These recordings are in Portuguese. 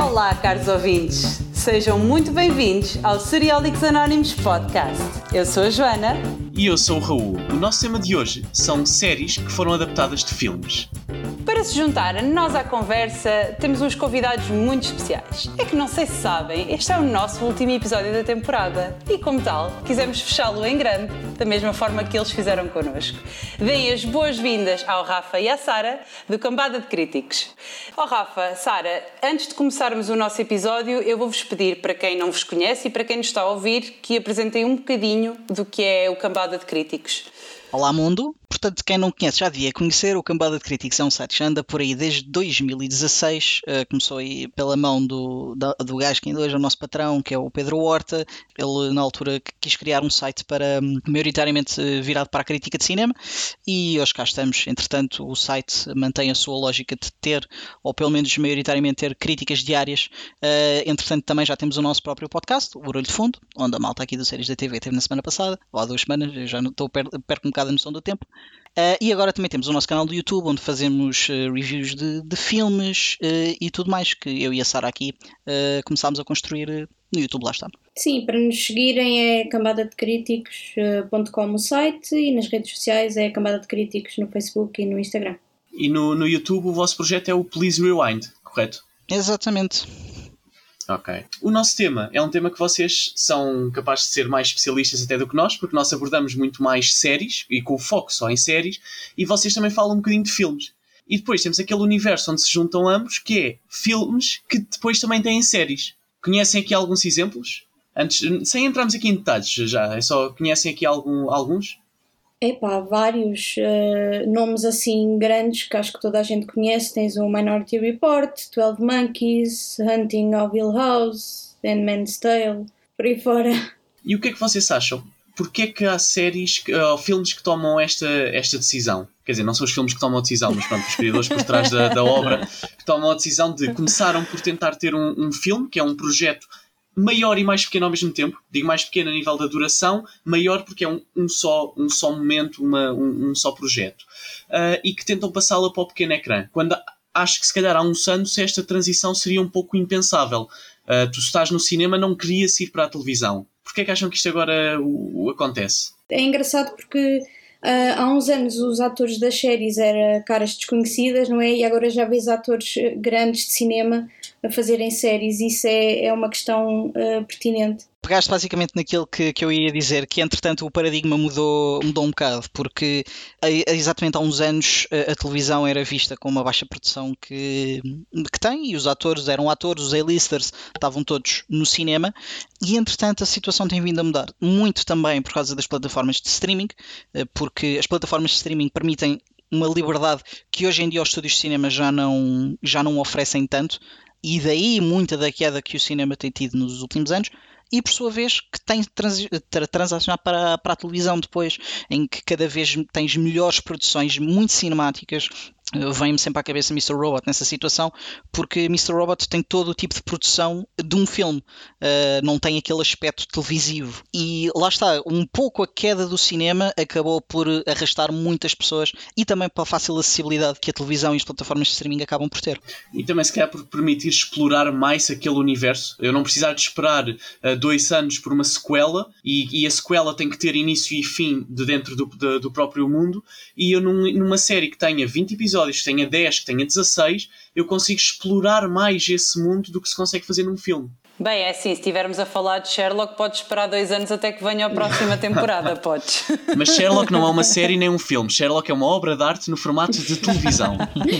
Olá, caros ouvintes. Sejam muito bem-vindos ao Seriólicos Anónimos Podcast. Eu sou a Joana. E eu sou o Raul. O nosso tema de hoje são séries que foram adaptadas de filmes. Para se juntar a nós à conversa, temos uns convidados muito especiais. É que não sei se sabem, este é o nosso último episódio da temporada e, como tal, quisemos fechá-lo em grande, da mesma forma que eles fizeram connosco. Deem as boas-vindas ao Rafa e à Sara, do Cambada de Críticos. Ó oh, Rafa, Sara, antes de começarmos o nosso episódio, eu vou-vos pedir, para quem não vos conhece e para quem nos está a ouvir, que apresentem um bocadinho do que é o Cambada de Críticos. Olá mundo, portanto quem não conhece já devia conhecer, o Cambada de Críticos é um site que anda por aí desde 2016, uh, começou aí pela mão do, do, gajo que ainda hoje é o nosso patrão, que é o Pedro Horta, ele na altura quis criar um site para, hum, maioritariamente virado para a crítica de cinema, e hoje cá estamos, entretanto o site mantém a sua lógica de ter, ou pelo menos maioritariamente ter críticas diárias, uh, entretanto também já temos o nosso próprio podcast, o Barulho de Fundo, onde a malta aqui do Séries da TV teve na semana passada, ou há duas semanas, eu já não estou perco um bocado a noção do tempo. Uh, e agora também temos o nosso canal do YouTube, onde fazemos uh, reviews de, de filmes uh, e tudo mais, que eu e a Sara aqui começámos a construir no YouTube, lá está. Sim, para nos seguirem é cambadadecríticos.com o site e nas redes sociais é Cambada de Críticos no Facebook e no Instagram. E no, no YouTube o vosso projeto é o Please Rewind, correto? Exatamente. Ok. O nosso tema é um tema que vocês são capazes de ser mais especialistas até do que nós, porque nós abordamos muito mais séries e com foco só em séries, e vocês também falam um bocadinho de filmes. E depois temos aquele universo onde se juntam ambos, que é filmes que depois também têm séries. Conhecem aqui alguns exemplos? Antes, sem entrarmos aqui em detalhes já, é só conhecem aqui algum, alguns? Epá, vários uh, nomes assim grandes que acho que toda a gente conhece. Tens o Minority Report, 12 Monkeys, Hunting of Hill House, Handmaid's Tale, por aí fora. E o que é que vocês acham? Porquê é que há séries ou filmes que tomam esta, esta decisão? Quer dizer, não são os filmes que tomam a decisão, mas pronto, os criadores por trás da, da obra que tomam a decisão de começaram por tentar ter um, um filme, que é um projeto maior e mais pequeno ao mesmo tempo. Digo mais pequeno a nível da duração, maior porque é um, um só, um só momento, uma, um, um só projeto. Uh, e que tentam passá-la para o pequeno ecrã. Quando acho que se calhar há uns anos esta transição seria um pouco impensável. Uh, tu estás no cinema, não querias ir para a televisão. Porquê é que acham que isto agora uh, acontece? É engraçado porque Uh, há uns anos os atores das séries eram caras desconhecidas, não é? E agora já vês atores grandes de cinema a fazerem séries, isso é, é uma questão uh, pertinente pegaste basicamente naquilo que, que eu ia dizer, que entretanto o paradigma mudou, mudou um bocado, porque exatamente há uns anos a, televisão era vista com uma baixa produção que, que tem, e os atores eram atores, os A-listers estavam todos no cinema, e entretanto a situação tem vindo a mudar. Muito também por causa das plataformas de streaming, eh, porque as plataformas de streaming permitem uma liberdade que hoje em dia os estúdios de cinema já não, já não oferecem tanto, e daí muita da queda que o cinema tem tido nos últimos anos, e por sua vez que tem trans, transacionar para, para a televisão depois, em que cada vez tens melhores produções muito cinemáticas, vem-me sempre à cabeça Mr. Robot nessa situação, porque Mr. Robot tem todo o tipo de produção de um filme, uh, não tem aquele aspecto televisivo. E lá está, um pouco a queda do cinema acabou por arrastar muitas pessoas e também pela fácil acessibilidade que a televisão e as plataformas de streaming acabam por ter. E também se calhar por permitir explorar mais aquele universo. Eu não precisar de esperar uh, dois anos por uma sequela e, e, a sequela tem que ter início e fim de dentro do, de, do próprio mundo. E eu num, numa série que tenha 20 episódios episódios, que tenha 10, que tenha 16, eu consigo explorar mais esse mundo do que se consegue fazer num filme. Bem, é assim, se estivermos a falar de Sherlock, podes esperar dois anos até que venha a próxima temporada, podes. Mas Sherlock não é uma série nem um filme. Sherlock é uma obra de arte no formato de televisão.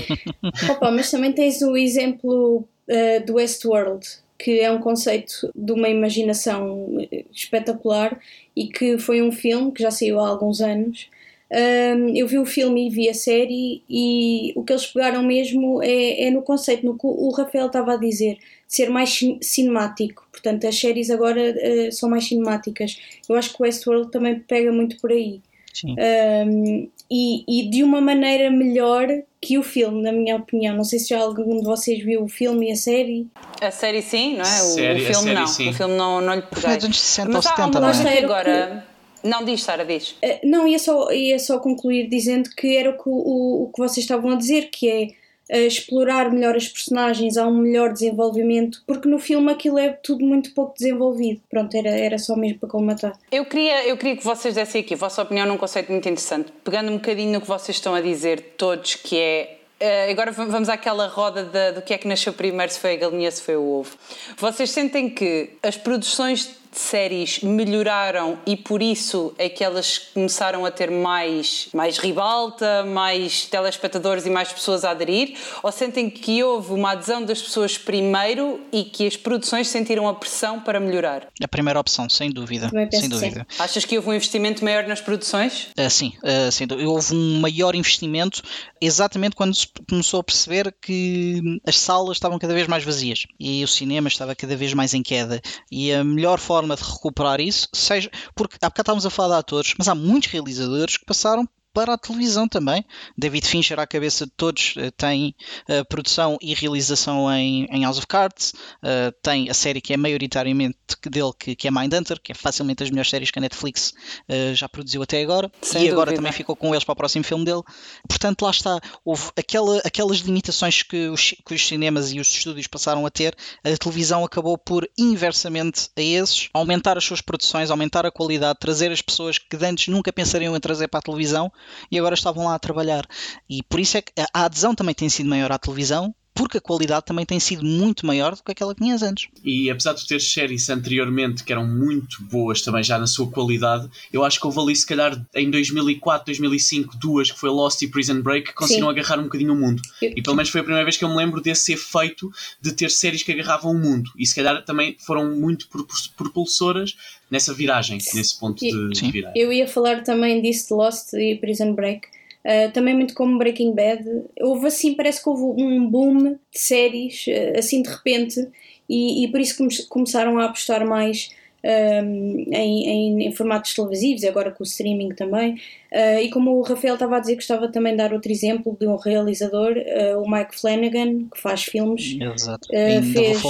Opa, mas também tens o exemplo uh, do Westworld, que é um conceito de uma imaginação espetacular e que foi um filme que já saiu há alguns anos um, eu vi o filme e vi a série e o que eles pegaram mesmo é, é no conceito, no que o Rafael estava a dizer, de ser mais cinemático. Portanto, as séries agora uh, são mais cinemáticas. Eu acho que o Westworld também pega muito por aí. Um, e, e, de uma maneira melhor que o filme, na minha opinião. Não sei se já algum de vocês viu o filme e a série. A série sim, não é? O, série, o filme série, não. Sim. O filme não, não lhe peguei. 60 ou 70, não é? agora... Não, diz, Sara, diz. Uh, não, ia só, ia só concluir dizendo que era o que, o, o que vocês estavam a dizer, que é uh, explorar melhor as personagens, há um melhor desenvolvimento, porque no filme aquilo é tudo muito pouco desenvolvido. Pronto, era, era só mesmo para colmatar. Eu queria, eu queria que vocês dessem aqui a vossa opinião num conceito muito interessante, pegando um bocadinho no que vocês estão a dizer todos, que é Uh, agora vamos àquela roda de, do que é que nasceu primeiro, se foi a galinha, se foi o ovo. Vocês sentem que as produções séries melhoraram e por isso é que elas começaram a ter mais, mais ribalta, mais telespectadores e mais pessoas a aderir? Ou sentem que houve uma adesão das pessoas primeiro e que as produções sentiram a pressão para melhorar? A primeira opção, sem dúvida. Sem dúvida. Sim. Achas que houve um investimento maior nas produções? Uh, sim, uh, sim, houve um maior investimento exatamente quando se começou a perceber que as salas estavam cada vez mais vazias e o cinema estava cada vez mais em queda. E a melhor forma forma de recuperar isso, seja porque há bocado estávamos a falar de atores, mas há muitos realizadores que passaram para a televisão também. David Fincher, à cabeça de todos, eh, tem uh, produção e realização em, em House of Cards, uh, tem a série que é maioritariamente dele, que, que é Mindhunter, que é facilmente as melhores séries que a Netflix uh, já produziu até agora, Sem e dúvida. agora também ficou com eles para o próximo filme dele. Portanto, lá está, houve aquela, aquelas limitações que os, que os cinemas e os estúdios passaram a ter, a televisão acabou por, inversamente a esses, aumentar as suas produções, aumentar a qualidade, trazer as pessoas que antes nunca pensariam em trazer para a televisão e agora estavam lá a trabalhar. E por isso é que a adesão também tem sido maior à televisão, porque a qualidade também tem sido muito maior do que aquela que tinhas antes. E apesar de ter séries anteriormente que eram muito boas também já na sua qualidade, eu acho que houve ali se calhar em 2004, 2005, duas que foi Lost e Prison Break que conseguiram Sim. agarrar um bocadinho o mundo. E pelo menos foi a primeira vez que eu me lembro desse efeito de ter séries que agarravam o mundo. E se calhar também foram muito propulsoras nessa viragem, nesse ponto de, de viragem. Eu ia falar também disso de Lost e Prison Break Uh, também muito como Breaking Bad. Houve assim, parece que houve um boom de séries, uh, assim de repente, e, e por isso come começaram a apostar mais um, em, em, em, formatos televisivos, agora com o streaming também. Uh, e como o Rafael estava a dizer, gostava também de dar outro exemplo de um realizador, o Mike Flanagan, que faz filmes. Exato. fez,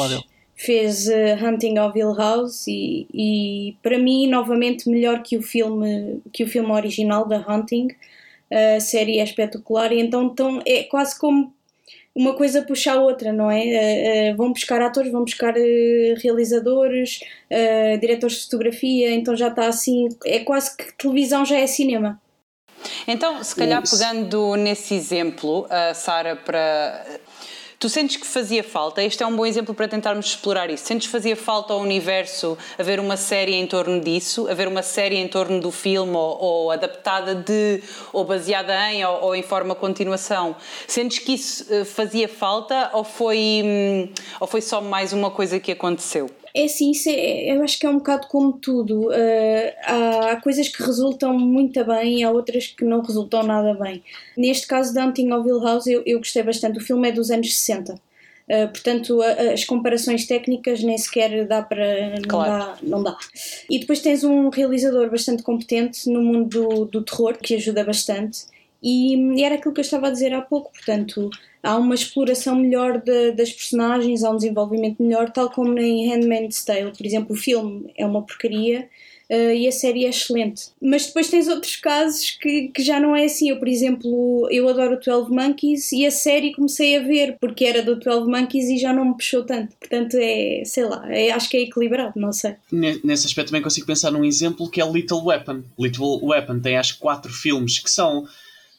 fez Hunting of Hill House e, e para mim novamente melhor que o filme que o filme original da Hunting a série é espetacular e então, então é quase como uma coisa puxa a outra, não é? Uh, uh, vão buscar atores, vão buscar uh, realizadores, diretores de fotografia, então já está assim, é quase que televisão já é cinema. Então, se calhar pegando nesse exemplo, a Sara, para Tu sentes que fazia falta? Este é um bom exemplo para tentarmos explorar isso. Sentes que fazia falta ao universo haver uma série em torno disso, haver uma série em torno do filme ou, ou adaptada de, ou baseada em, ou, ou, em forma continuação? Sentes que isso eh, fazia falta ou foi, hum, ou foi só mais uma coisa que aconteceu? É isso é, eu acho que é um bocado como tudo. Uh, há coisas que resultam muito bem e há outras que não resultam nada bem. Neste caso de Hunting of Hill House, eu, eu gostei bastante. O filme é dos anos 60. Uh, ah, portanto, a, as comparações técnicas nem sequer dá para. Não, claro. dá, não dá. E depois tens um realizador bastante competente no mundo do, do terror, que ajuda bastante. E, e era aquilo que eu estava a dizer há pouco, portanto, há uma exploração melhor de, das personagens, há um desenvolvimento melhor, tal como em Handmaid's Tale, por exemplo, o filme é uma porcaria uh, e a série é excelente. Mas depois tens outros casos que, que já não é assim. Eu, por exemplo, eu adoro o 12 Monkeys e a série comecei a ver porque era do 12 Monkeys e já não me puxou tanto. Portanto, é, sei lá, é, acho que é equilibrado, não sei. Nesse aspecto também consigo pensar num exemplo que é Little Weapon. Little Weapon tem acho quatro filmes que são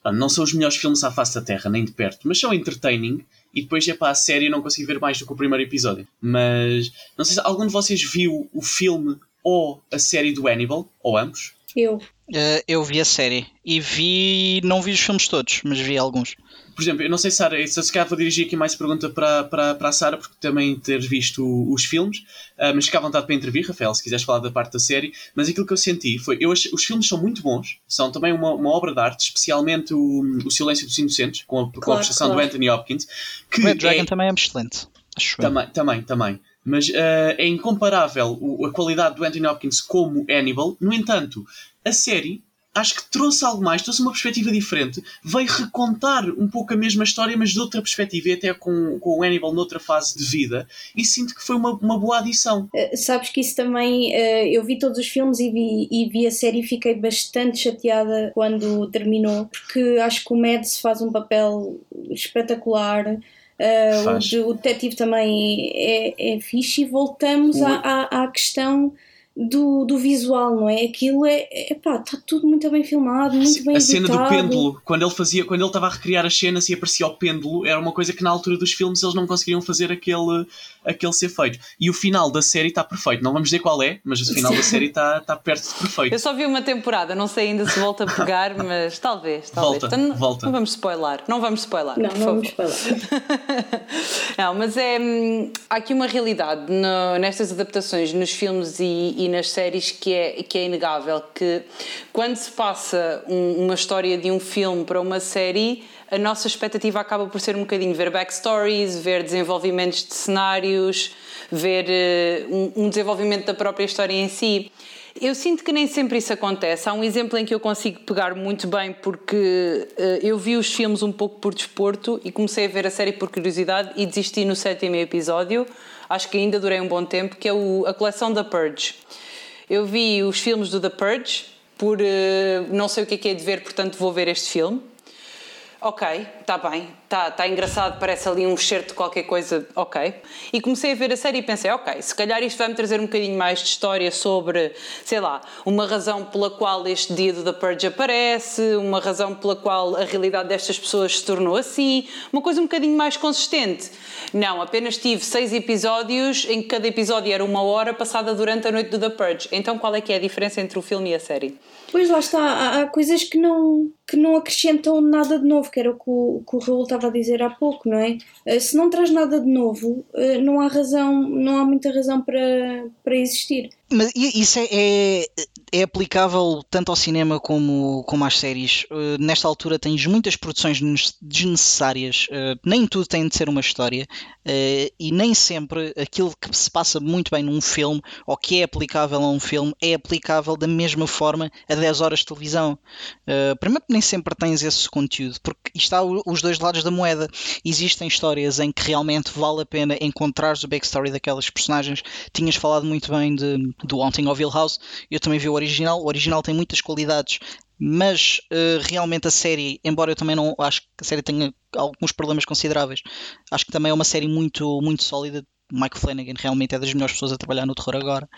não são os melhores filmes à face da Terra, nem de perto, mas são entertaining. E depois é para a série não consigo ver mais do que o primeiro episódio. Mas não sei se algum de vocês viu o filme ou a série do Hannibal, ou ambos. Eu. Uh, eu vi a série e vi. Não vi os filmes todos, mas vi alguns por exemplo, eu não sei, Sara, se calhar vou dirigir aqui mais pergunta para, para, para a Sara, porque também teres visto os filmes, uh, mas fica à vontade para intervir, Rafael, se quiseres falar da parte da série. Mas aquilo que eu senti foi: eu achei, os filmes são muito bons, são também uma, uma obra de arte, especialmente o, o Silêncio dos Inocentes, com a, claro, com a prestação claro. do Anthony Hopkins. Que Red Dragon é, também é excelente. Acho também, também, também. Mas uh, é incomparável a qualidade do Anthony Hopkins como Hannibal. No entanto, a série acho que trouxe algo mais, trouxe uma perspectiva diferente, veio recontar um pouco a mesma história, mas de outra perspectiva, e até com, com o Hannibal noutra fase de vida, e sinto que foi uma, uma boa adição. Uh, sabes que isso também, uh, eu vi todos os filmes e vi, e vi a série e fiquei bastante chateada quando terminou, porque acho que o Mads faz um papel espetacular. Uh, o, o, detetive também é, é fixe e voltamos à, à, à questão do, do visual, não é? Aquilo é, é pá, está tudo muito bem filmado, muito Sim, bem A editado. cena do pêndulo, quando ele fazia, quando ele estava a recriar as cenas e aparecia o pêndulo, era uma coisa que na altura dos filmes eles não conseguiriam fazer aquele, aquele ser feito. E o final da série está perfeito. Não vamos dizer qual é, mas o final da série está, está perto de perfeito. Eu só vi uma temporada, não sei ainda se volta a pegar, mas talvez, talvez. Volta, então, volta. Não vamos spoiler, não vamos spoiler. Não, não vamos spoiler. não, mas é. Hum, há aqui uma realidade no, nestas adaptações, nos filmes e, e nas séries que é, que é inegável, que quando se passa um, uma história de um filme para uma série, a nossa expectativa acaba por ser um bocadinho ver backstories, ver desenvolvimentos de cenários, ver uh, um, um desenvolvimento da própria história em si. Eu sinto que nem sempre isso acontece. Há um exemplo em que eu consigo pegar muito bem porque uh, eu vi os filmes um pouco por desporto e comecei a ver a série por curiosidade e desisti no sétimo episódio. Acho que ainda durei um bom tempo, que é o, a coleção da Purge. Eu vi os filmes do The Purge, por uh, não sei o que é, que é de ver, portanto vou ver este filme. Ok, está bem, está tá engraçado, parece ali um excerto de qualquer coisa, ok. E comecei a ver a série e pensei, ok, se calhar isto vai-me trazer um bocadinho mais de história sobre, sei lá, uma razão pela qual este dia do The Purge aparece, uma razão pela qual a realidade destas pessoas se tornou assim, uma coisa um bocadinho mais consistente. Não, apenas tive seis episódios, em que cada episódio era uma hora passada durante a noite do The Purge. Então qual é que é a diferença entre o filme e a série? Pois lá está, há, há coisas que não, que não acrescentam nada de novo, que era o que o, que o Raul estava a dizer há pouco, não é? Eh, se não traz nada de novo, eh, não há razão, não há muita razão para, para existir. Mas isso é, é, é, aplicável tanto ao cinema como, como às séries. Uh, nesta altura tens muitas produções desnecessárias, uh, nem tudo tem de ser uma história, uh, e nem sempre aquilo que se passa muito bem num filme ou que é aplicável a um filme é aplicável da mesma forma a 10 horas de televisão. primeiro, nem sempre tens esse conteúdo, porque está os dois lados da moeda. Existem histórias em que realmente vale a pena encontrar o backstory daquelas personagens. Tinhas falado muito bem de do Haunting of Hill House. Eu também vi o original. O original tem muitas qualidades, mas uh, realmente a série, embora eu também não acho que a série tenha alguns problemas consideráveis, acho que também é uma série muito, muito sólida. Mike Flanagan realmente é das melhores pessoas a trabalhar no terror agora.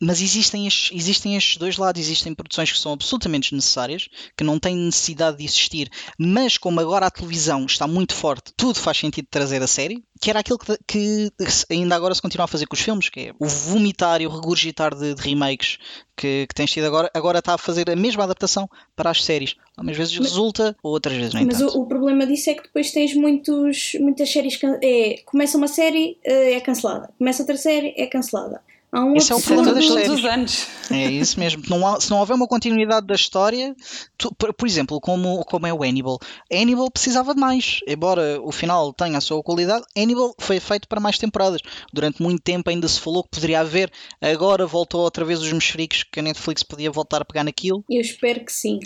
Mas existem estes, existem estes dois lados, existem produções que são absolutamente desnecessárias, que não têm necessidade de existir, mas como agora a televisão está muito forte, tudo faz sentido trazer a série, que era aquilo que, que, ainda agora se continua a fazer com os filmes, que é o vomitar e o regurgitar de, de remakes que, que tens tido agora, agora está a fazer a mesma adaptação para as séries. Algumas vezes mas, resulta, outras vezes nem Mas. O, o, problema disso é que depois tens muitos, muitas séries. É, começa uma série, eh, é cancelada. Começa outra série, é cancelada. Há um Esse é o problema das séries. Os anos. É isso mesmo. Não há, se não houver uma continuidade da história, tu, por, por, exemplo, como, como é o Hannibal, Hannibal precisava de mais. Embora o final tenha a sua qualidade, Hannibal foi feito para mais temporadas. Durante muito tempo ainda se falou que poderia haver. Agora voltou outra vez os mexericos que a Netflix podia voltar a pegar naquilo. Eu espero que sim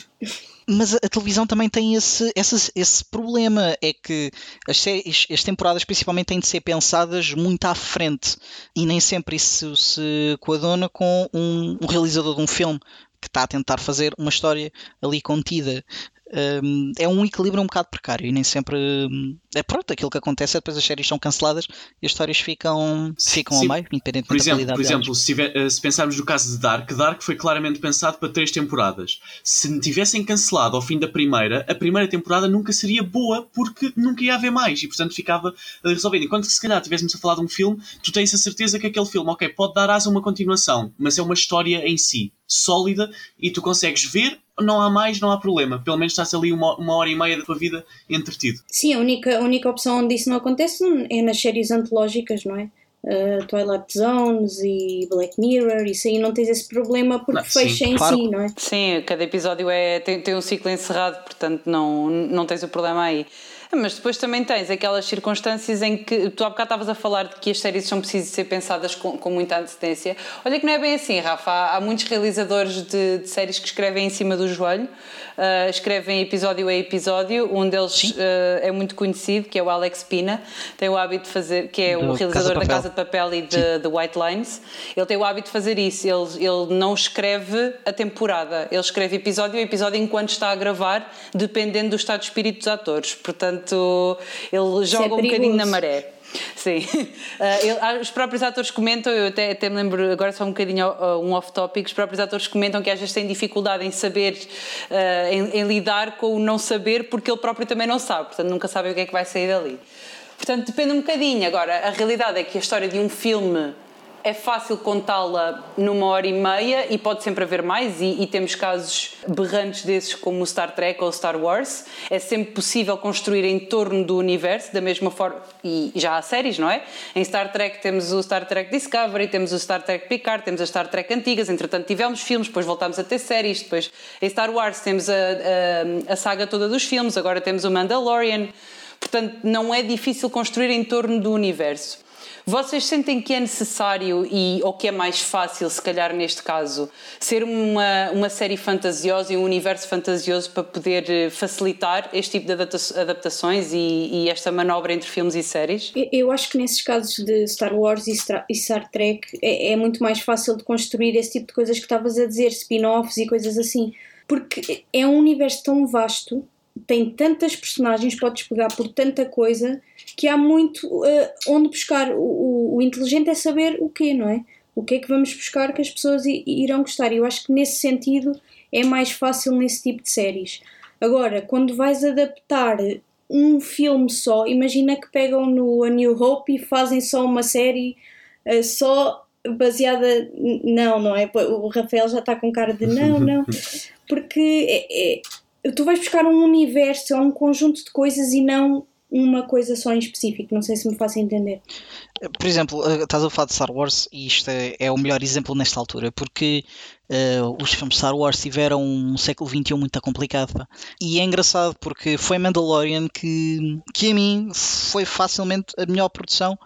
mas a, televisão também tem esse, esse, esse problema, é que as, séries, as temporadas principalmente têm de ser pensadas muito à frente e nem sempre isso se coaduna com um, um realizador de um filme que está a tentar fazer uma história ali contida um, é um equilíbrio um bocado precário e nem sempre hum, é pronto, aquilo que acontece é depois as séries são canceladas e as histórias ficam, ficam Sim. ao meio, independentemente por exemplo, da qualidade Por exemplo, se, tiver, eh, se, pensarmos no caso de Dark, Dark foi claramente pensado para três temporadas. Se tivessem cancelado ao fim da primeira, a primeira temporada nunca seria boa porque nunca ia haver mais e portanto ficava resolvido. Enquanto que se calhar tivéssemos a falar de um filme, tu tens a certeza que aquele filme, ok, pode dar asa a uma continuação, mas é uma história em si sólida e tu consegues ver não há mais, não há problema. Pelo menos estás ali uma, uma hora e meia da tua vida entretido. Sim, a única, a única opção onde isso não acontece é nas séries antológicas, não é? Uh, Twilight Zones e Black Mirror, isso aí não tens esse problema porque não, fecha sim, em claro. si, não é? Sim, cada episódio é, tem, tem um ciclo encerrado, portanto não, não tens o problema aí. Mas depois também tens aquelas circunstâncias em que tu há bocado estavas a falar de que as séries são precisas ser pensadas com, com muita antecedência. Olha que não é bem assim, Rafa. Há, há muitos realizadores de, de, séries que escrevem em cima do joelho, uh, escrevem episódio a episódio. Um deles uh, é muito conhecido, que é o Alex Pina. Tem o hábito de fazer, que é do o realizador Casa da Casa de Papel e de, de, White Lines. Ele tem o hábito de fazer isso. Ele, ele não escreve a temporada, ele escreve episódio a episódio enquanto está a gravar, dependendo do estado de espírito dos atores. Portanto, ele joga é um bocadinho na maré. Sim. Uh, ele, ah, os próprios atores comentam, eu até, até me lembro, agora só um bocadinho uh, um off-topic, os próprios atores comentam que às vezes têm dificuldade em saber, uh, em, em, lidar com o não saber, porque ele próprio também não sabe, portanto nunca sabe o que é que vai sair dali. Portanto, depende um bocadinho. Agora, a realidade é que a história de um filme é fácil contá-la numa hora e meia e pode sempre haver mais, e, e, temos casos berrantes desses como o Star Trek ou o Star Wars. É sempre possível construir em torno do universo, da mesma forma, e já há séries, não é? Em Star Trek temos o Star Trek Discovery, temos o Star Trek Picard, temos as Star Trek antigas, entretanto tivemos filmes, depois voltámos a ter séries, depois em Star Wars temos a, a, a saga toda dos filmes, agora temos o Mandalorian. Portanto, não é difícil construir em torno do universo. Vocês sentem que é necessário e ou que é mais fácil, se calhar neste caso, ser uma, uma série fantasiosa e um universo fantasioso para poder eh, facilitar este tipo de adaptações e, e esta manobra entre filmes e séries? Eu acho que nesses casos de Star Wars e Star Trek é, é muito mais fácil de construir esse tipo de coisas que estavas a dizer, spin-offs e coisas assim. Porque é um universo tão vasto tem tantas personagens, podes pegar por tanta coisa que há muito uh, onde buscar. O, o, o, inteligente é saber o quê, não é? O que é que vamos buscar que as pessoas irão gostar. E eu acho que nesse sentido é mais fácil nesse tipo de séries. Agora, quando vais adaptar um filme só, imagina que pegam no A New Hope e fazem só uma série uh, só baseada. Não, não é? O Rafael já está com cara de não, não. Porque é, é tu vais buscar um universo, um conjunto de coisas e não uma coisa só em específico. Não sei se me faço entender. Por exemplo, eh, estás a falar de Star Wars e isto é, é o melhor exemplo nesta altura, porque uh, os filmes de Star Wars tiveram um século XXI muito complicado. E é engraçado porque foi Mandalorian que, que a mim foi facilmente a melhor produção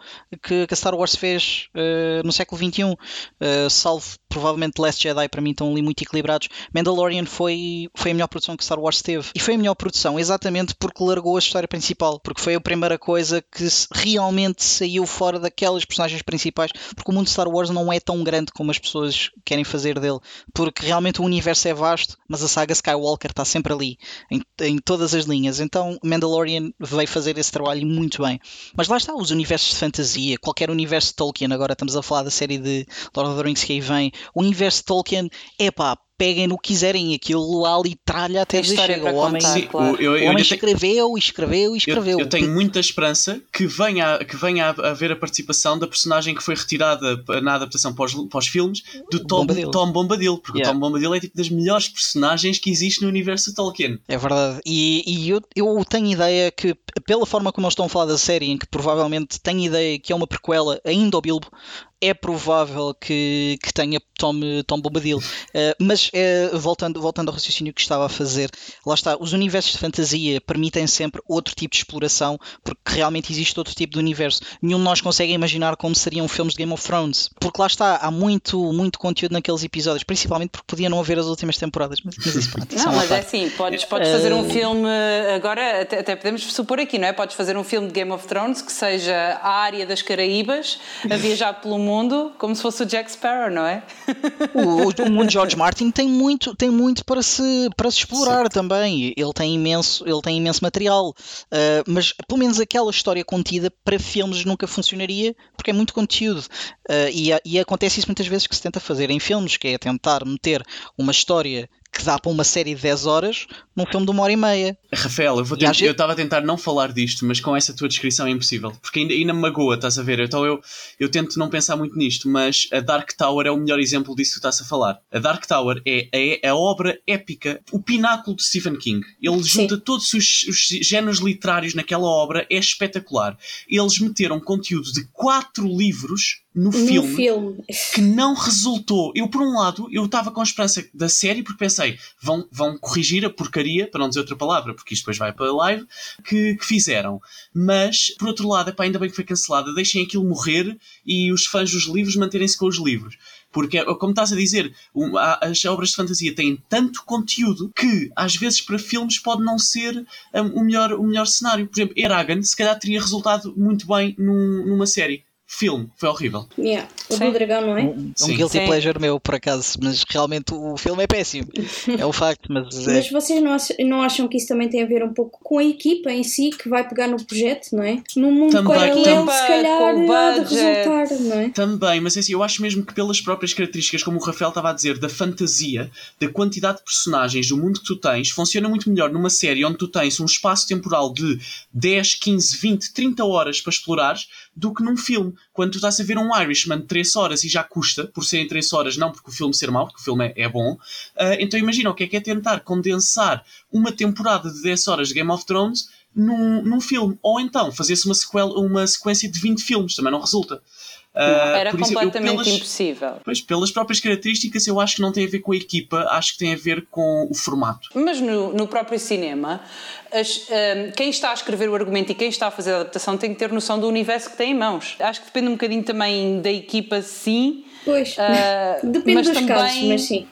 que, que a Star Wars fez uh, no século XXI. Uh, salvo provavelmente Last Jedi, para mim estão ali muito equilibrados. Mandalorian foi, foi a melhor produção que Star Wars teve. E foi a melhor produção exatamente porque largou a história principal, porque foi a primeira coisa que realmente saiu fora daquelas personagens principais, porque o mundo de Star Wars não é tão grande como as pessoas querem fazer dele, porque realmente o universo é vasto, mas a saga Skywalker está sempre ali, em, em todas as linhas. Então Mandalorian veio fazer esse trabalho muito bem. Mas lá está, os universos de fantasia, qualquer universo de Tolkien, agora estamos a falar da série de Lord of the Rings que aí vem, o universo de Tolkien é pá, peguem no que quiserem, aquilo lá ali tralha até dizer chega. O homem, contar, claro. eu, eu, o homem escreveu, escreveu, escreveu. Eu, eu tenho muita esperança que venha, que venha a haver a participação da personagem que foi retirada na adaptação para os, filmes do Tom Bombadil, Tom Bombadil porque yeah. o Tom Bombadil é tipo das melhores personagens que existe no universo de Tolkien. É verdade, e, e eu, eu tenho ideia que, pela forma como eles estão a falar da série, em que provavelmente tenho ideia que é uma prequela ainda ao Bilbo, é provável que, que tenha Tom, Tom Bombadil. Uh, mas uh, voltando, voltando ao raciocínio que estava a fazer, lá está, os universos de fantasia permitem sempre outro tipo de exploração, porque realmente existe outro tipo de universo. Nenhum de nós consegue imaginar como seriam filmes de Game of Thrones, porque lá está, há muito, muito conteúdo naqueles episódios, principalmente porque podia não haver as últimas temporadas. Mas, mas isso, pronto, não, mas é assim, podes, podes fazer um filme, agora até, até, podemos supor aqui, não é? Podes fazer um filme de Game of Thrones que seja a área das Caraíbas, a viajar pelo mundo mundo como se fosse o Jack Sparrow, não é? O, o mundo de George Martin tem muito, tem muito para, se, para se explorar certo. também. Ele tem imenso, ele tem imenso material. Uh, mas pelo menos aquela história contida para filmes nunca funcionaria porque é muito conteúdo. Uh, e, e acontece isso muitas vezes que se tenta fazer em filmes, que é tentar meter uma história que dá para uma série de 10 horas num filme de uma hora e meia. Rafael, eu, estava a tentar não falar disto, mas com essa tua descrição é impossível. Porque ainda, ainda me magoa, estás a ver? Então eu, eu tento não pensar muito nisto, mas a Dark Tower é o melhor exemplo disso que estás a falar. A Dark Tower é, é, é a obra épica, o pináculo de Stephen King. Ele junta Sim. todos os, os géneros literários naquela obra, é espetacular. Eles meteram conteúdo de quatro livros no, filme, filme. que não resultou. Eu, por um lado, eu estava com a esperança da série porque pensei, vão, vão corrigir a porcaria, para não dizer outra palavra, porque isto depois vai para a live, que, que fizeram. Mas, por outro lado, epá, ainda bem que foi cancelada, deixem aquilo morrer e os fãs dos livros manterem-se com os livros. Porque, como estás a dizer, as obras de fantasia têm tanto conteúdo que, às vezes, para filmes pode não ser um, o, melhor, o melhor cenário. Por exemplo, Eragon, se calhar teria resultado muito bem num, numa série filme. Foi horrível. Yeah. O do dragão, não é? Um, um guilty Sim. pleasure meu, por acaso, mas realmente o filme é péssimo. É um facto, mas. É... Mas vocês não acham, não acham que isso também tem a ver um pouco com a equipa em si que vai pegar no projeto, não é? Num mundo também, paralelo, se calhar, há de resultar, não é? Também, mas é assim, eu acho mesmo que pelas próprias características, como o Rafael estava a dizer, da fantasia, da quantidade de personagens, do mundo que tu tens, funciona muito melhor numa série onde tu tens um espaço temporal de 10, 15, 20, 30 horas para explorares do que num filme. Quando tu estás a ver um Irishman de 3 horas e já custa, por serem 3 horas, não porque o filme ser mau, porque o filme é, é bom, uh, então imagina o que é que é tentar condensar uma temporada de 10 horas de Game of Thrones num, num filme. Ou então fazer-se uma, uma sequência de 20 filmes, também não resulta. Uh, Era completamente pelas, impossível. Pois, pelas próprias características, eu acho que não tem a ver com a equipa, acho que tem a ver com o formato. Mas no, no próprio cinema, as, uh, quem está a escrever o argumento e quem está a fazer a adaptação tem que ter noção do universo que tem em mãos. Acho que depende um bocadinho também da equipa, sim. Pois, uh, depende dos também, casos, mas sim.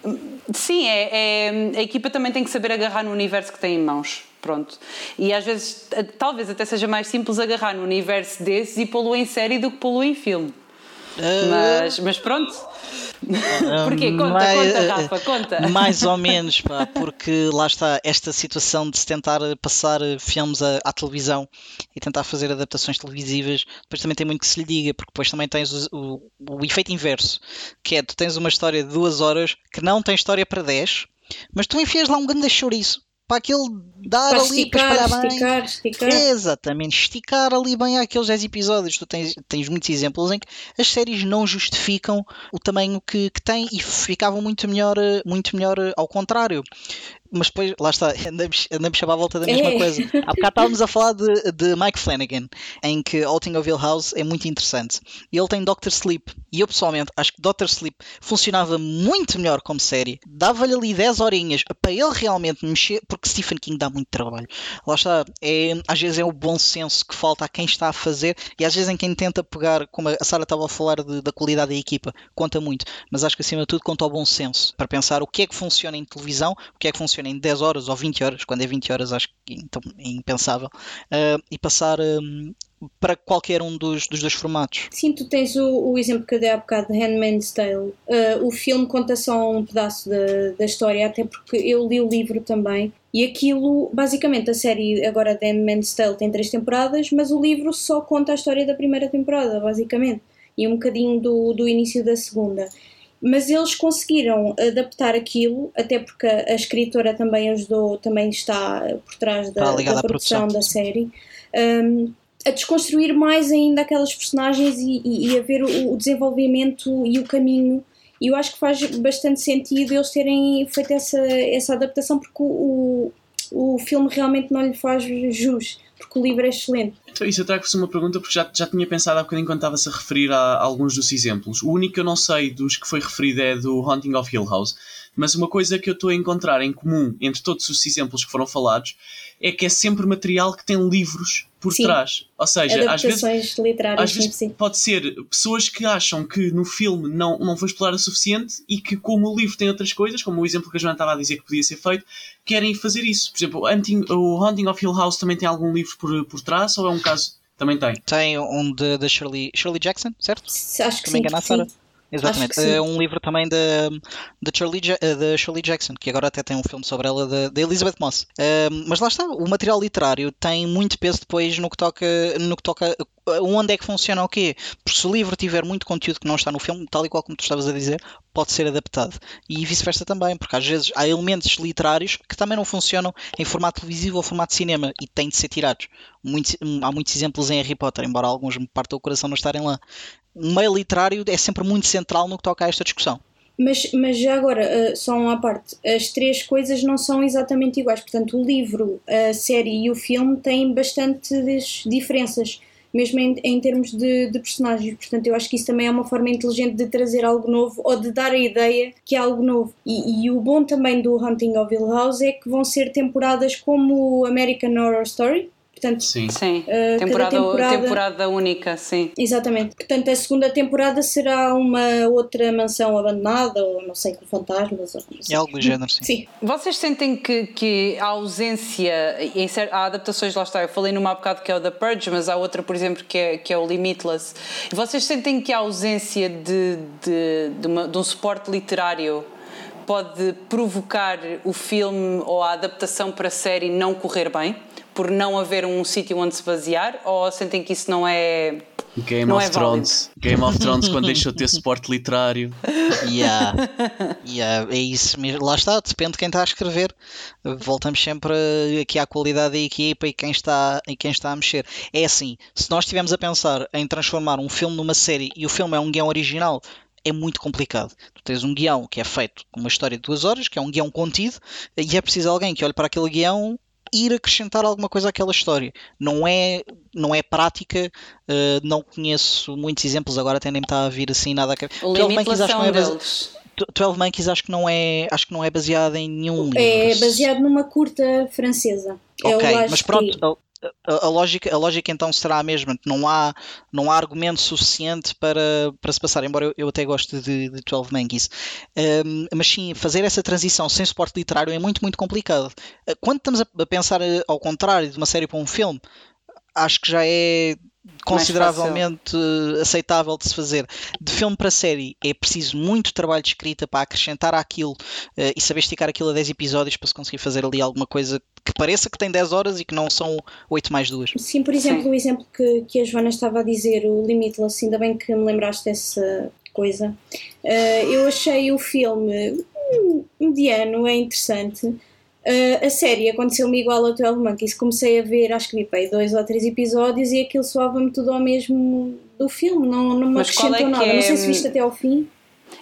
Sim, é, é, a equipa também tem que saber agarrar no universo que tem em mãos. Pronto. E às vezes, talvez até seja mais simples agarrar no universo desses e pô-lo em série do que pô-lo em filme. Mas, mas pronto. Porquê? Conta, mais, conta, Rafa, conta. Mais ou menos, pá, porque lá está esta situação de se tentar passar filmes à, à, televisão e tentar fazer adaptações televisivas, depois também tem muito que se lhe diga, porque depois também tens o, o, o efeito inverso, que é tu tens uma história de duas horas que não tem história para 10, mas tu enfias lá um grande chouriço para aquele dar para ali esticar, para espalhar esticar, bem. Esticar. Exatamente, esticar ali bem aqueles 10 episódios. Tu tens, tens muitos exemplos em que as séries não justificam o tamanho que, que têm e ficavam muito melhor, muito melhor ao contrário mas depois, lá está, andamos, andamos sempre à volta da mesma é. coisa. Há bocado estávamos a falar de, de Mike Flanagan, em que Hill House é muito interessante. E ele tem Doctor Sleep, e eu pessoalmente acho que Doctor Sleep funcionava muito melhor como série. Dava-lhe ali 10 horinhas para ele realmente mexer, porque Stephen King dá muito trabalho. Lá está, é, às vezes é o bom senso que falta a quem está a fazer, e às vezes em quem tenta pegar, como a Sara estava a falar de, da qualidade da equipa, conta muito. Mas acho que acima de tudo conta o bom senso, para pensar o que é que funciona em televisão, o que é que funciona em 10 horas ou 20 horas, quando é 20 horas acho que então, é impensável, uh, e passar um, para qualquer um dos, dos dois formatos. Sim, tu tens o, o exemplo que eu dei há bocado de Handmaid's Tale. Uh, o filme conta só um pedaço da, da história, até porque eu li o livro também. E aquilo, basicamente, a série agora de Handmaid's Tale tem três temporadas, mas o livro só conta a história da primeira temporada, basicamente. E um bocadinho do, do início da segunda mas eles conseguiram adaptar aquilo, até porque a, escritora também ajudou, também está por trás da, da produção, da série, um, a desconstruir mais ainda aquelas personagens e, e, e a ver o, o, desenvolvimento e o caminho. E eu acho que faz bastante sentido eles terem feito essa, essa adaptação, porque o, o, o filme realmente não lhe faz jus porque o livro é excelente. Então, isso eu trago-vos uma pergunta porque já, já tinha pensado há bocadinho quando estava-se a referir a, a, alguns dos exemplos. O único que eu não sei dos que foi referido é do Haunting of Hill House, mas uma coisa que eu estou a encontrar em comum entre todos os exemplos que foram falados é que é sempre material que tem livros por sim. trás. Ou seja, às vezes, literárias, às vezes sim. pode ser pessoas que acham que no filme não, não foi explorado o suficiente e que, como o livro tem outras coisas, como o exemplo que a Joana estava a dizer que podia ser feito, querem fazer isso. Por exemplo, o Hunting of Hill House também tem algum livro por, por trás ou é um caso. Também tem. Tem um da Shirley, Shirley Jackson, certo? Acho que sim. Enganar, Sarah? Exatamente. É um livro também da, da, Shirley, da Shirley Jackson, que agora até tem um filme sobre ela, da, Elizabeth Moss. mas lá está, o material literário tem muito peso depois no que toca, no que toca onde é que funciona o quê? Porque se o livro tiver muito conteúdo que não está no filme, tal e qual como tu estavas a dizer, pode ser adaptado. E vice-versa também, porque às vezes há elementos literários que também não funcionam em formato televisivo ou formato de cinema e têm de ser tirados. Muitos, há muitos exemplos em Harry Potter, embora alguns me partam o coração não estarem lá. O meio literário é sempre muito central no que toca a esta discussão. Mas, mas já agora, uh, só uma parte, as três coisas não são exatamente iguais. Portanto, o livro, a série e o filme têm bastantes diferenças. mesmo em, em termos de, de, personagens. Portanto, eu acho que isso também é uma forma inteligente de trazer algo novo ou de dar a ideia que é algo novo. E, e o bom também do Hunting of Hill House é que vão ser temporadas como American Horror Story, Portanto, sim, sim. Uh, temporada, temporada, temporada... única, sim. Exatamente. Portanto, a segunda temporada será uma outra mansão abandonada, ou não sei, com fantasmas. Ou É algo do género, sim. sim. Vocês sentem que, que a ausência, em, há adaptações, lá está, eu falei numa há bocado que é o The Purge, mas há outra, por exemplo, que é, que é o Limitless. Vocês sentem que a ausência de, de, de, uma, de um suporte literário pode provocar o filme ou a adaptação para a série não correr bem? Por não haver um sítio onde se basear ou sentem que isso não é Game não of é Thrones. Game of Thrones quando deixou de ter suporte literário. Yeah. yeah. É isso mesmo. Lá está, depende de quem está a escrever. Voltamos sempre aqui à qualidade da equipa e quem está, e quem está a mexer. É assim, se nós estivermos a pensar em transformar um filme numa série e o filme é um guião original, é muito complicado. Tu tens um guião que é feito com uma história de duas horas, que é um guião contido, e é preciso alguém que olhe para aquele guião ir acrescentar alguma coisa àquela história. Não é, não é prática, uh, não conheço muitos exemplos, agora até nem me está a vir assim nada a O 12 Monkeys acho que não é base... 12 Monkeys acho que não é, acho que não é baseado em nenhum É baseado numa curta francesa. Ok, mas pronto, a, lógica, a lógica então será a mesma, não há, não há argumento suficiente para, para se passar, embora eu, eu até goste de, de 12 Monkeys. Um, mas sim, fazer essa transição sem suporte literário é muito, muito complicado. Uh, quando estamos a, pensar uh, ao contrário de uma série para um filme, acho que já é consideravelmente aceitável de se fazer. De filme para série é preciso muito trabalho de escrita para acrescentar aquilo uh, e saber esticar aquilo a 10 episódios para se conseguir fazer ali alguma coisa que pareça que tem 10 horas e que não são 8 mais 2. Sim, por exemplo, Sim. o exemplo que, que a Joana estava a dizer, o Limitless, ainda bem que me lembraste dessa coisa. Uh, eu achei o filme mediano, é interessante Uh, a série aconteceu-me igual ao 12 Monkeys. Comecei a ver, acho que vi pai, dois ou três episódios e aquilo soava-me tudo ao mesmo do filme, não, não me acrescentou é nada. É... Não sei se viste até ao fim.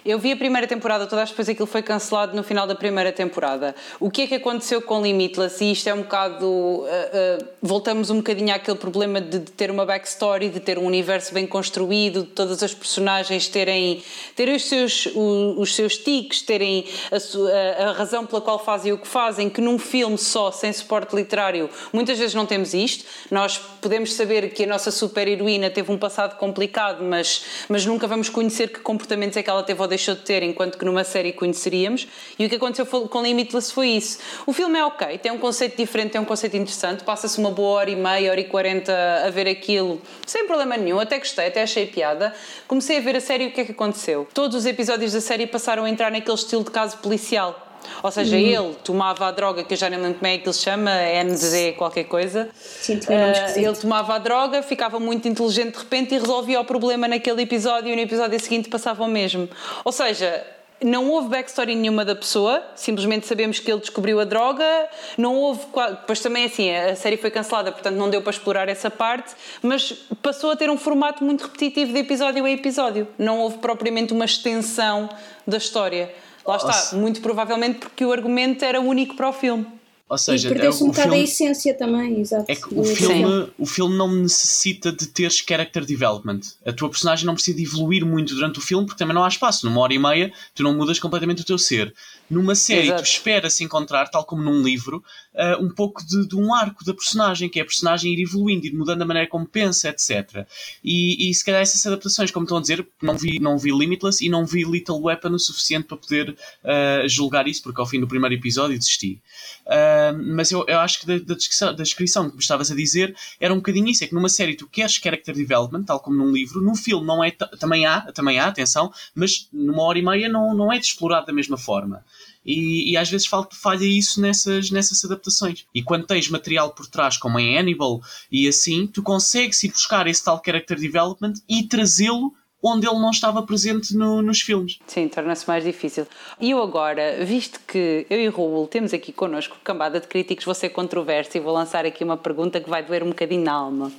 Eu vi a primeira temporada toda, depois aquilo foi cancelado no final da primeira temporada. O que é que aconteceu com Limitless? E isto é um bocado. Uh, uh, voltamos um bocadinho àquele problema de, de, ter uma backstory, de ter um universo bem construído, de todas as personagens terem, terem os, seus, os, os seus tiques, terem a, a, a, razão pela qual fazem o que fazem, que num filme só, sem suporte literário, muitas vezes não temos isto. Nós podemos saber que a nossa super-heroína teve um passado complicado, mas, mas nunca vamos conhecer que comportamentos é que ela teve ou deixou de ter, enquanto que numa série conheceríamos. E o que aconteceu com Limitless foi isso. O filme é ok, tem um conceito diferente, tem um conceito interessante, passa-se uma boa hora e meia, hora e quarenta a ver aquilo, sem problema nenhum, até gostei, até achei piada. Comecei a ver a série e o que é que aconteceu? Todos os episódios da série passaram a entrar naquele estilo de caso policial ou seja, uhum. ele tomava a droga, que eu já nem lembro como é que ele chama, NZ qualquer coisa. Sim, uh, ele tomava a droga, ficava muito inteligente de repente e resolvia o problema naquele episódio e no episódio seguinte passava o mesmo. Ou seja, não houve backstory nenhuma da pessoa, simplesmente sabemos que ele descobriu a droga, não houve. Depois também assim, a série foi cancelada, portanto não deu para explorar essa parte, mas passou a ter um formato muito repetitivo de episódio a episódio. Não houve propriamente uma extensão da história. Lá está, muito provavelmente porque o argumento era único para o filme. Ou seja, e perdeu-se é, um bocado filme, a essência também, exato. É que o filme, o filme não necessita de teres character development. A tua personagem não precisa de evoluir muito durante o filme porque também não há espaço. Numa hora e meia tu não mudas completamente o teu ser. Numa série Exato. tu esperas encontrar, tal como num livro, uh, um pouco de, de, um arco da personagem, que é a personagem ir evoluindo, ir mudando a maneira como pensa, etc. E, e se calhar essas adaptações, como estão a dizer, não vi, não vi Limitless e não vi Little Weapon o suficiente para poder uh, julgar isso, porque ao fim do primeiro episódio desisti. Uh, mas eu, eu acho que da, da, descrição, da descrição que me estavas a dizer era um bocadinho isso, é que numa série tu queres character development, tal como num livro, num filme não é, também há, também há, atenção, mas numa hora e meia não, não é explorado da mesma forma. E, e, às vezes falta, falha isso nessas, nessas adaptações. E quando tens material por trás, como em Hannibal e assim, tu consegues ir buscar esse tal character development e trazê-lo onde ele não estava presente no, nos filmes. Sim, torna-se mais difícil. E eu agora, visto que eu e Raul temos aqui connosco cambada de críticos, vou ser controverso e vou lançar aqui uma pergunta que vai doer um bocadinho na alma.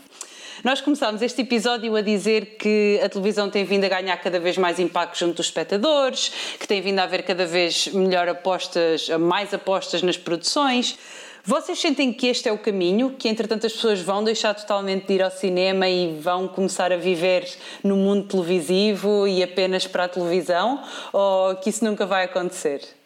Nós começámos este episódio a dizer que a televisão tem vindo a ganhar cada vez mais impacto junto dos espectadores, que tem vindo a haver cada vez melhor apostas, mais apostas nas produções. Vocês sentem que este é o caminho, que entretanto as pessoas vão deixar totalmente de ir ao cinema e vão começar a viver no mundo televisivo e apenas para a televisão? Ou que isso nunca vai acontecer?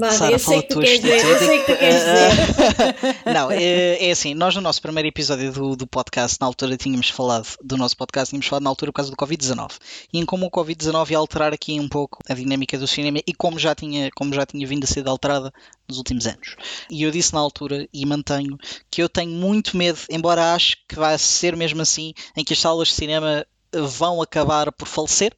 Vá, Sara, que tu queres dizer, eu sei que tu queres dizer. Não, é, é, assim, nós no nosso primeiro episódio do, do podcast, na altura tínhamos falado do nosso podcast, tínhamos falado na altura por causa do Covid-19 e em como o Covid-19 ia alterar aqui um pouco a dinâmica do cinema e como já tinha, como já tinha vindo a ser alterada nos últimos anos. E eu disse na altura, e mantenho, que eu tenho muito medo, embora acho que vai ser mesmo assim, em que as salas de cinema vão acabar por falecer,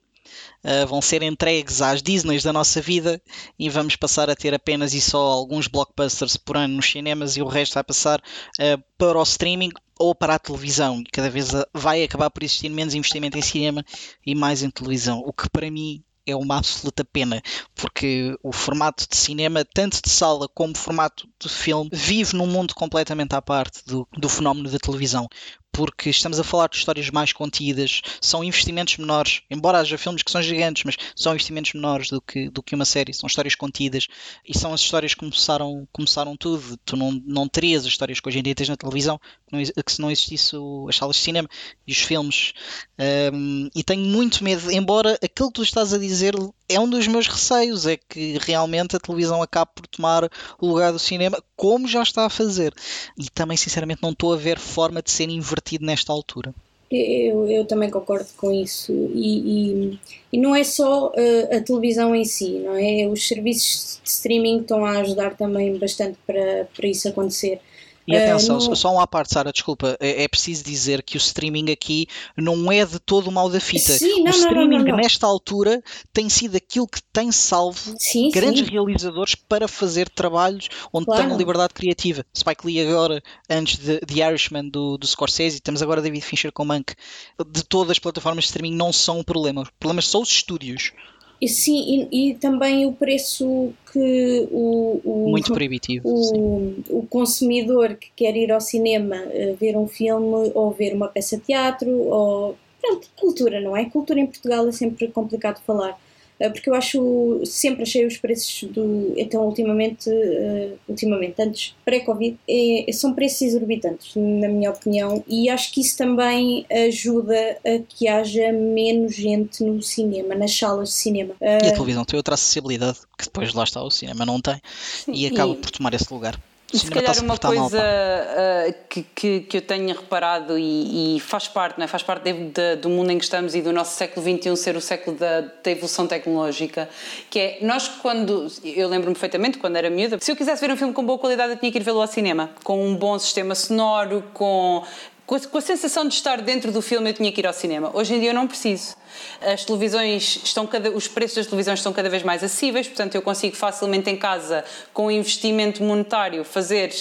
uh, vão ser entregues às Disneys da nossa vida e vamos passar a ter apenas e só alguns blockbusters por ano nos cinemas e o resto vai passar uh, para o streaming ou para a televisão. E cada vez vai acabar por existir menos investimento em cinema e mais em televisão, o que para mim é uma absoluta pena, porque o formato de cinema, tanto de sala como formato de filme, vive num mundo completamente à parte do, do fenómeno da televisão porque estamos a falar de histórias mais contidas, são investimentos menores, embora haja filmes que são gigantes, mas são investimentos menores do que, do que uma série, são histórias contidas e são as histórias que começaram, começaram tudo. Tu não, não terias as histórias que hoje em dia tens na televisão, que, não, que se não existisse o, as salas de cinema e os filmes. Um, e tenho muito medo, embora aquilo que tu estás a dizer é um dos meus receios, é que realmente a televisão acabe por tomar o lugar do cinema, como já está a fazer. E também, sinceramente, não estou a ver forma de ser invertido nesta altura. Eu, eu também concordo com isso. E, e, e não é só uh, a televisão em si, não é? Os serviços de streaming estão a ajudar também bastante para, para isso acontecer. E atenção, uh, só um à parte, Sara, desculpa, é, é, preciso dizer que o streaming aqui não é de todo o mal da fita. Sim, não, o streaming não, nesta altura tem sido aquilo que tem salvo sim, grandes sim. realizadores para fazer trabalhos onde Claro. tenham liberdade criativa. Spike Lee agora, antes de The Irishman do, do Scorsese, temos agora David Fincher com Mank. De todas as plataformas de streaming não são um problema. Os problemas são os estúdios. E sim, e, e também o preço que o, o, Muito proibitivo. o, o consumidor que quer ir ao cinema eh, ver um filme ou ver uma peça de teatro ou pronto, cultura, não é? Cultura em Portugal é sempre complicado falar. Eh, Porque eu acho, sempre achei os preços do. Então, ultimamente, eh, ultimamente antes, pré-Covid, é- são preços exorbitantes, na minha opinião, e acho que isso também ajuda a que haja menos gente no cinema, nas salas de cinema. E a televisão tem outra acessibilidade que depois lá está o cinema não tem e acaba e- por tomar esse lugar. E se calhar uma mal, coisa ah, que, que, que eu tenho reparado e, e faz parte, não é? faz parte de- de- do mundo em que estamos e do nosso século XXI ser o século da, da evolução tecnológica, que é, nós quando, eu lembro-me perfeitamente quando era miúda, se eu quisesse ver um filme com boa qualidade eu tinha que ir vê-lo ao cinema, com um bom sistema sonoro, com, com a, com a sensação de estar dentro do filme eu tinha que ir ao cinema. Hoje em dia eu não preciso. As televisões estão cada, os preços das televisões estão cada vez mais acessíveis, portanto eu consigo facilmente em casa, com investimento monetário, fazer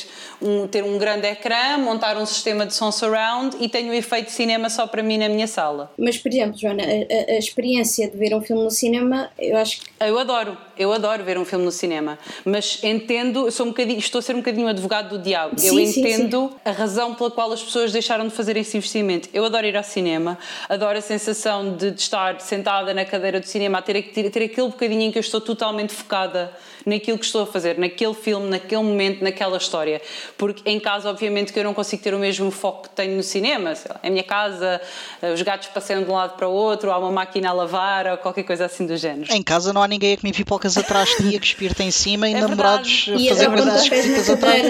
um, ter um grande ecrã, montar um sistema de som surround e tenho o efeito de cinema só para mim na minha sala. Mas, por exemplo, Joana, a, a- experiência de ver um filme no cinema, eu acho que Eu adoro, eu adoro ver um filme no cinema, mas entendo, eu sou um bocadinho, estou a ser um bocadinho advogado do diabo. eu Sim, sim, entendo a razão pela qual as pessoas deixaram de fazer esse investimento. Eu adoro ir ao cinema, adoro a sensação de, de estar sentada na cadeira do cinema, a ter, ter, ter aquele bocadinho em que eu estou totalmente focada naquilo que estou a fazer, naquele filme, naquele momento, naquela história. Porque em casa, obviamente, que eu não consigo ter o mesmo foco que tenho no cinema. Sei lá, é a minha casa, eh, os gatos passeiam de um lado para o outro, há uma máquina a lavar ou qualquer coisa assim do género. Em casa não há ninguém a comer pipocas atrás de ti, a cuspir-te em cima e É namorados a fazer dar coisas esquisitas atrás.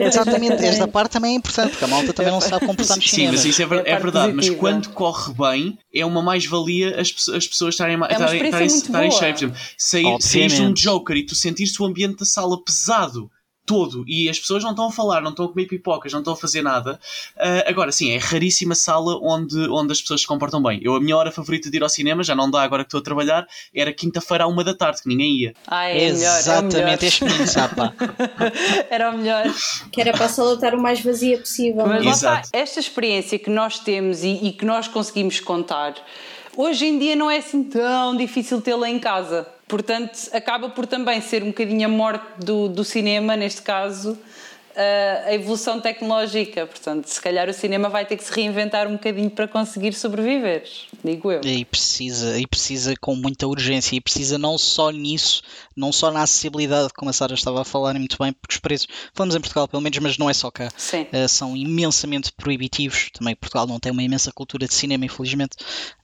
Exatamente, esta parte também é importante, porque a malta também não sabe comportar nos Sim, cinemas. mas isso é, É é verdade, mas quando corre bem, é uma mais-valia as, as pessoas estarem É uma estarem- estarem- muito estarem boa. cheias. Por exemplo, sair, saís de um. Joker e tu sentires o ambiente da sala pesado. Todo, e as pessoas não estão a falar, não estão a comer pipocas, não estão a fazer nada. Ah, agora, sim, é raríssima sala onde, onde as pessoas se comportam bem. Eu, a minha hora favorita de ir ao cinema, já não dá agora que estou a trabalhar, era quinta-feira à uma da tarde, que ninguém ia. Ah, é melhor, é melhor. Exatamente, pá. Era o melhor. que era para a sala estar o mais vazia possível. Mas lá está, Exato. esta experiência que nós temos e, e que nós conseguimos contar, hoje em dia não é assim tão difícil tê-la em casa. Portanto, acaba por também ser um bocadinho a morte do, do cinema, neste caso, a, evolução tecnológica. Portanto, se calhar o cinema vai ter que se reinventar um bocadinho para conseguir sobreviver, digo eu. E precisa, e precisa com muita urgência, e precisa não só nisso, não só na acessibilidade, como a Sara estava a falar muito bem, porque os preços, falamos em Portugal pelo menos, mas não é só cá, uh, são imensamente proibitivos. Também Portugal não tem uma imensa cultura de cinema, infelizmente,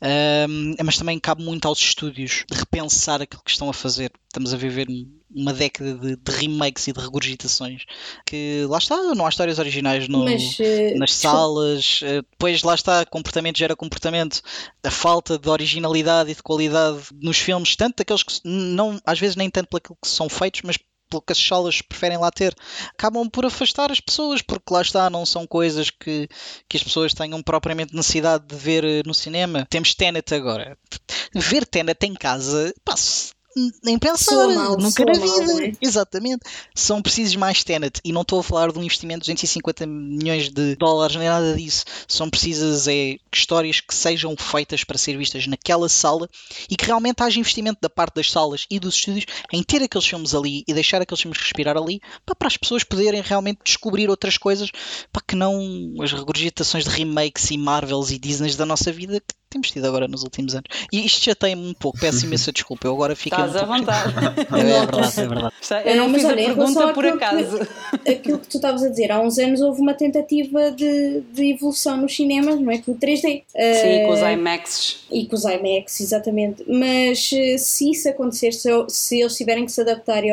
uh, mas também cabe muito aos estúdios repensar aquilo que estão a fazer. Estamos a viver uma década de, de, remakes e de regurgitações que lá está, não há histórias originais no, Mas, uh, nas salas, uh, depois lá está, comportamento gera comportamento, a falta de originalidade e de qualidade nos filmes, tanto daqueles que não, às vezes nem tanto pelo que são feitos, mas pelo que as salas preferem lá ter, acabam por afastar as pessoas, porque lá está, não são coisas que, que as pessoas tenham propriamente necessidade de ver eh, no cinema. Temos Tenet agora. Ver Tenet em casa, pá, nem pensar, mal, nunca na vida. Mal, é? Exatamente. São precisos mais Tenet. E não estou a falar de um investimento de 250 milhões de dólares, nem nada disso. São precisas é, histórias que sejam feitas para ser vistas naquela sala e que realmente haja investimento da parte das salas e dos estúdios em ter aqueles filmes ali e deixar aqueles filmes respirar ali para, para as pessoas poderem realmente descobrir outras coisas para que não as regurgitações de remakes e Marvels e Disneys da nossa vida que temos tido agora nos últimos anos. E isto já tem um pouco, peço imensa desculpa, eu agora fico. Estás à vontade. É, é, verdade, é verdade. Eu não fiz a pergunta por acaso. Que, aquilo que tu estavas a dizer, há uns anos houve uma tentativa de, de evolução nos cinemas, não é? Com o 3D. Sim, uh, com os IMAX. E com os IMAX, exatamente. Mas eh, se isso acontecer, se, se eles tiverem que se adaptar e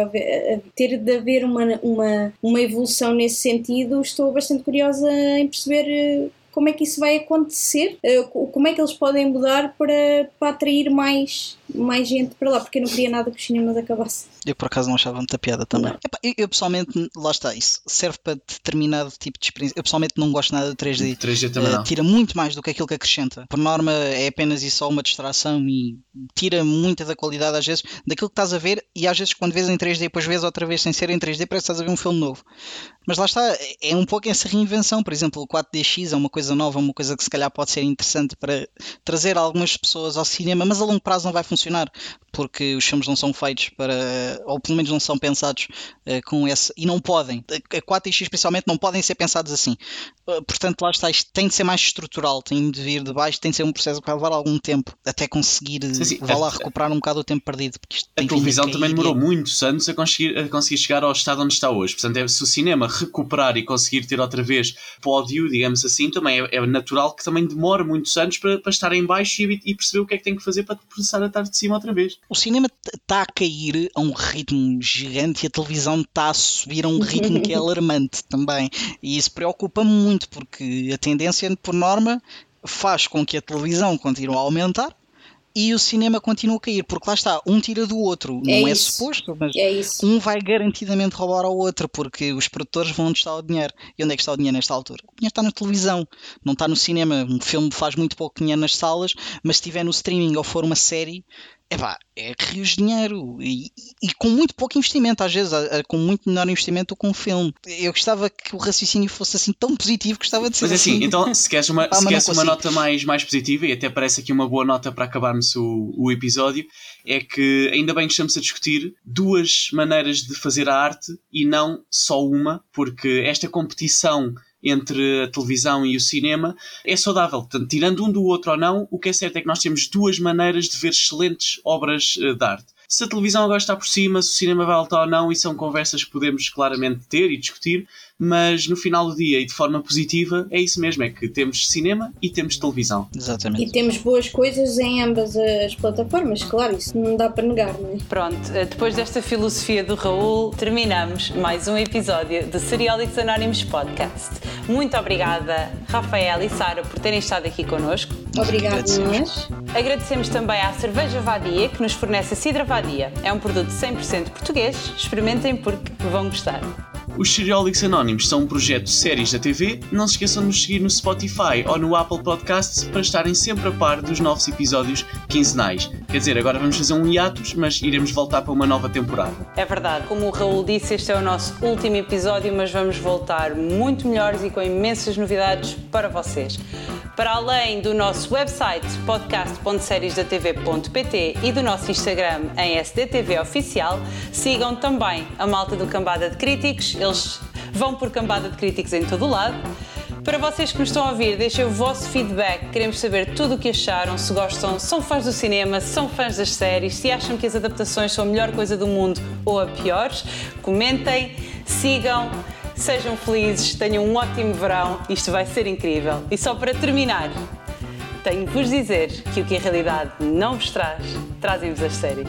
ter de haver uma, uma, uma evolução nesse sentido, estou bastante curiosa em perceber eh, como é que isso vai acontecer, eh, como é que eles podem mudar para, para atrair mais, mais gente para lá, porque eu não queria nada que os cinemas acabassem. Eu por acaso não achava muita piada também. Epá, eu, eu, pessoalmente, lá está, isso serve para determinado tipo de experiência. Eu pessoalmente não gosto nada do 3D. 3D também uh, não. Tira muito mais do que aquilo que acrescenta. Por norma é apenas e só uma distração e tira muita da qualidade às vezes daquilo que estás a ver e às vezes quando vês em 3D depois vês outra vez sem ser em 3D parece que estás a ver um filme novo. Mas lá está, é um pouco essa reinvenção. Por exemplo, o 4DX é uma coisa nova, uma coisa que se calhar pode ser interessante para trazer algumas pessoas ao cinema, mas a longo prazo não vai funcionar porque os filmes não são feitos para, ou pelo menos não são pensados uh, com esse, e não podem, a 4X especialmente não podem ser pensados assim. Uh, portanto, lá está, isto tem de ser mais estrutural, tem de vir de baixo, tem de ser um processo que vai levar algum tempo até conseguir, sim, sim. vá lá, recuperar um bocado o tempo perdido. a televisão também demorou muitos anos a conseguir, a conseguir chegar ao estado onde está hoje. Portanto, é, se o cinema recuperar e conseguir ter outra vez pódio, digamos assim, também é, é natural que também demore muitos anos para, para estar em baixo e, e perceber o que é que tem que fazer para começar a estar de cima outra vez o cinema está a cair a um ritmo gigante e a televisão está a subir a um ritmo que é alarmante também. E isso preocupa-me muito, porque a tendência, por norma, faz com que a televisão continue a aumentar e o cinema continua a cair, porque lá está, um tira do outro, é não é, suposto, mas é um vai garantidamente roubar ao outro, porque os produtores vão onde está o dinheiro. E onde é que está o dinheiro nesta altura? O dinheiro está na televisão, não está no cinema. Um filme faz muito pouco dinheiro nas salas, mas se estiver no streaming ou for uma série, epá, é rios de dinheiro e, e, com muito pouco investimento, às vezes, com muito menor investimento do que um filme. Eu gostava que o raciocínio fosse assim tão positivo, gostava de ser Mas é assim. assim, então, se queres uma, ah, se queres uma nota mais, mais positiva, e até parece aqui uma boa nota para acabarmos o, o episódio, é que ainda bem que estamos a discutir duas maneiras de fazer a arte e não só uma, porque esta competição entre a televisão e o cinema é saudável. Portanto, tirando um do outro ou não, o que é certo é que nós temos duas maneiras de ver excelentes obras eh, de arte. Se a televisão agora está por cima, se o cinema vai altar ou não, e são conversas que podemos claramente ter e discutir, mas no final do dia e de forma positiva é isso mesmo, é que temos cinema e temos televisão. Exatamente. E temos boas coisas em ambas as plataformas, claro, isso não dá para negar, não é? Pronto, eh, depois desta filosofia do Raul, terminamos mais um episódio do Seriólicos Anónimos Podcast. Muito obrigada, Rafael e Sara, por terem estado aqui connosco. Obrigada, nós. Agradecemos também à Cerveja Vadia, que nos fornece a Cidra Vadia. É um produto 100% português. Experimentem porque vão gostar. Os Seriólicos Anónimos são um projeto de séries da TV. Não se esqueçam de nos seguir no Spotify ou no Apple Podcasts para estarem sempre a par dos novos episódios quinzenais. Quer dizer, agora vamos fazer um hiatus, mas iremos voltar para uma nova temporada. É verdade. Como o Raul disse, este é o nosso último episódio, mas vamos voltar muito melhores e com imensas novidades para vocês. Para além do nosso website podcast.seriesdatv.pt e do nosso Instagram em SDTV Oficial, sigam também a malta do Cambada de Críticos. Eles vão por cambada de críticos em todo o lado. Para vocês que nos estão a ouvir, deixem o vosso feedback. Queremos saber tudo o que acharam, se gostam, são fãs do cinema, são fãs das séries, se acham que as adaptações são a melhor coisa do mundo ou a pior. Comentem, sigam, sejam felizes, tenham um ótimo verão. Isto vai ser incrível. E só para terminar, tenho de vos dizer que o que a realidade não vos traz, trazem-vos as séries.